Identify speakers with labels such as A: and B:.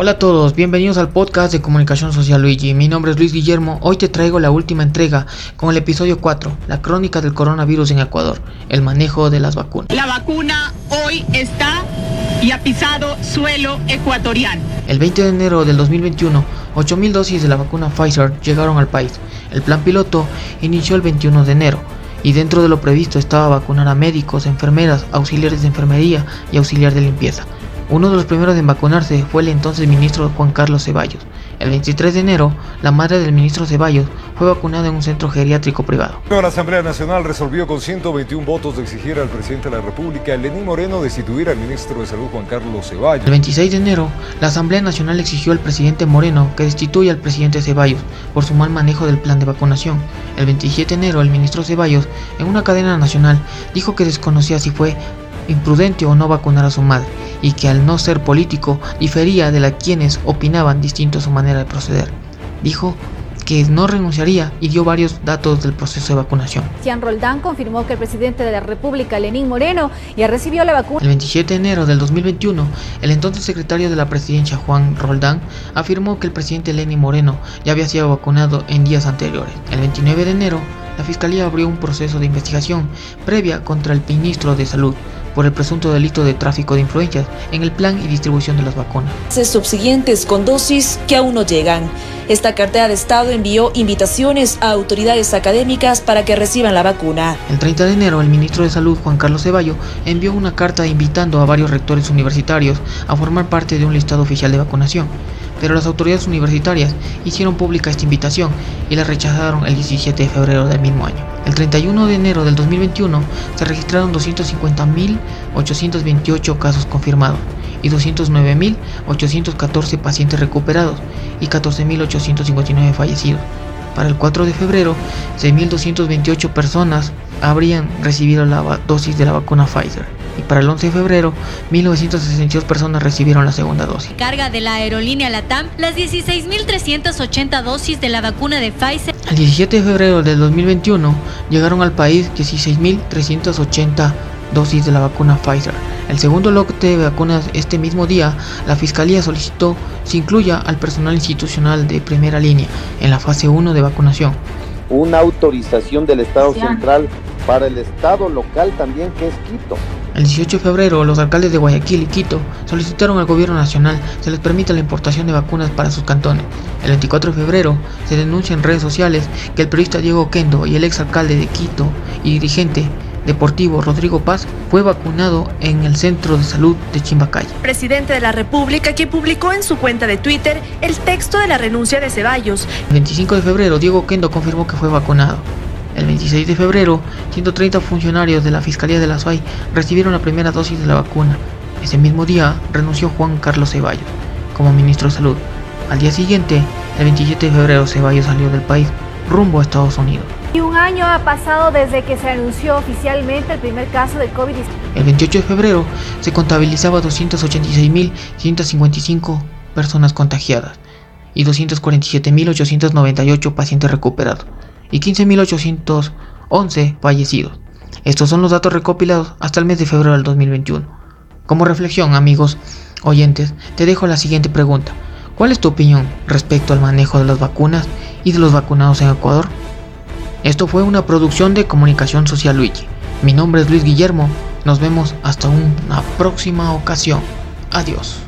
A: Hola a todos, bienvenidos al podcast de Comunicación Social Luigi. Mi nombre es Luis Guillermo. Hoy te traigo la última entrega con el episodio 4, la crónica del coronavirus en Ecuador, el manejo de las vacunas.
B: La vacuna hoy está y ha pisado suelo ecuatoriano.
A: El 20 de enero del 2021, 8.000 dosis de la vacuna Pfizer llegaron al país. El plan piloto inició el 21 de enero y dentro de lo previsto estaba vacunar a médicos, enfermeras, auxiliares de enfermería y auxiliar de limpieza. Uno de los primeros en vacunarse fue el entonces ministro Juan Carlos Ceballos. El 23 de enero, la madre del ministro Ceballos fue vacunada en un centro geriátrico privado.
C: La Asamblea Nacional resolvió con 121 votos de exigir al presidente de la República, Lenín Moreno, destituir al ministro de Salud Juan Carlos Ceballos.
A: El 26 de enero, la Asamblea Nacional exigió al presidente Moreno que destituya al presidente Ceballos por su mal manejo del plan de vacunación. El 27 de enero, el ministro Ceballos, en una cadena nacional, dijo que desconocía si fue imprudente o no vacunar a su madre y que al no ser político difería de la quienes opinaban distinto a su manera de proceder. Dijo que no renunciaría y dio varios datos del proceso de vacunación.
D: Cian Roldán confirmó que el presidente de la República, Lenín Moreno, ya recibió la vacuna.
A: El 27 de enero del 2021, el entonces secretario de la presidencia, Juan Roldán, afirmó que el presidente Lenín Moreno ya había sido vacunado en días anteriores. El 29 de enero, la Fiscalía abrió un proceso de investigación previa contra el ministro de Salud, por el presunto delito de tráfico de influencias en el plan y distribución de las vacunas.
E: Subsiguientes con dosis que aún no llegan. Esta cartera de Estado envió invitaciones a autoridades académicas para que reciban la vacuna.
A: El 30 de enero, el ministro de Salud, Juan Carlos Ceballo, envió una carta invitando a varios rectores universitarios a formar parte de un listado oficial de vacunación pero las autoridades universitarias hicieron pública esta invitación y la rechazaron el 17 de febrero del mismo año. El 31 de enero del 2021 se registraron 250.828 casos confirmados y 209.814 pacientes recuperados y 14.859 fallecidos. Para el 4 de febrero, 6.228 personas habrían recibido la dosis de la vacuna Pfizer y para el 11 de febrero 1962 personas recibieron la segunda dosis.
F: Carga de la aerolínea LATAM las 16.380 dosis de la vacuna de Pfizer.
A: El 17 de febrero del 2021 llegaron al país 16.380 dosis de la vacuna Pfizer. El segundo lote de vacunas este mismo día, la Fiscalía solicitó se incluya al personal institucional de primera línea en la fase 1 de vacunación.
G: Una autorización del Estado central para el Estado local también que es Quito.
A: El 18 de febrero, los alcaldes de Guayaquil y Quito solicitaron al gobierno nacional se les permita la importación de vacunas para sus cantones. El 24 de febrero, se denuncia en redes sociales que el periodista Diego Kendo y el ex alcalde de Quito y dirigente deportivo Rodrigo Paz fue vacunado en el centro de salud de Chimbacay.
H: Presidente de la República que publicó en su cuenta de Twitter el texto de la renuncia de Ceballos.
A: El 25 de febrero, Diego Kendo confirmó que fue vacunado. El 26 de febrero, 130 funcionarios de la Fiscalía de la SUAY recibieron la primera dosis de la vacuna. Ese mismo día renunció Juan Carlos Ceballos como ministro de Salud. Al día siguiente, el 27 de febrero, Ceballos salió del país rumbo a Estados Unidos.
D: Y un año ha pasado desde que se anunció oficialmente el primer caso de COVID.
A: El 28 de febrero se contabilizaba 286.155 personas contagiadas y 247.898 pacientes recuperados y 15.811 fallecidos. Estos son los datos recopilados hasta el mes de febrero del 2021. Como reflexión, amigos oyentes, te dejo la siguiente pregunta. ¿Cuál es tu opinión respecto al manejo de las vacunas y de los vacunados en Ecuador? Esto fue una producción de Comunicación Social Luigi. Mi nombre es Luis Guillermo. Nos vemos hasta una próxima ocasión. Adiós.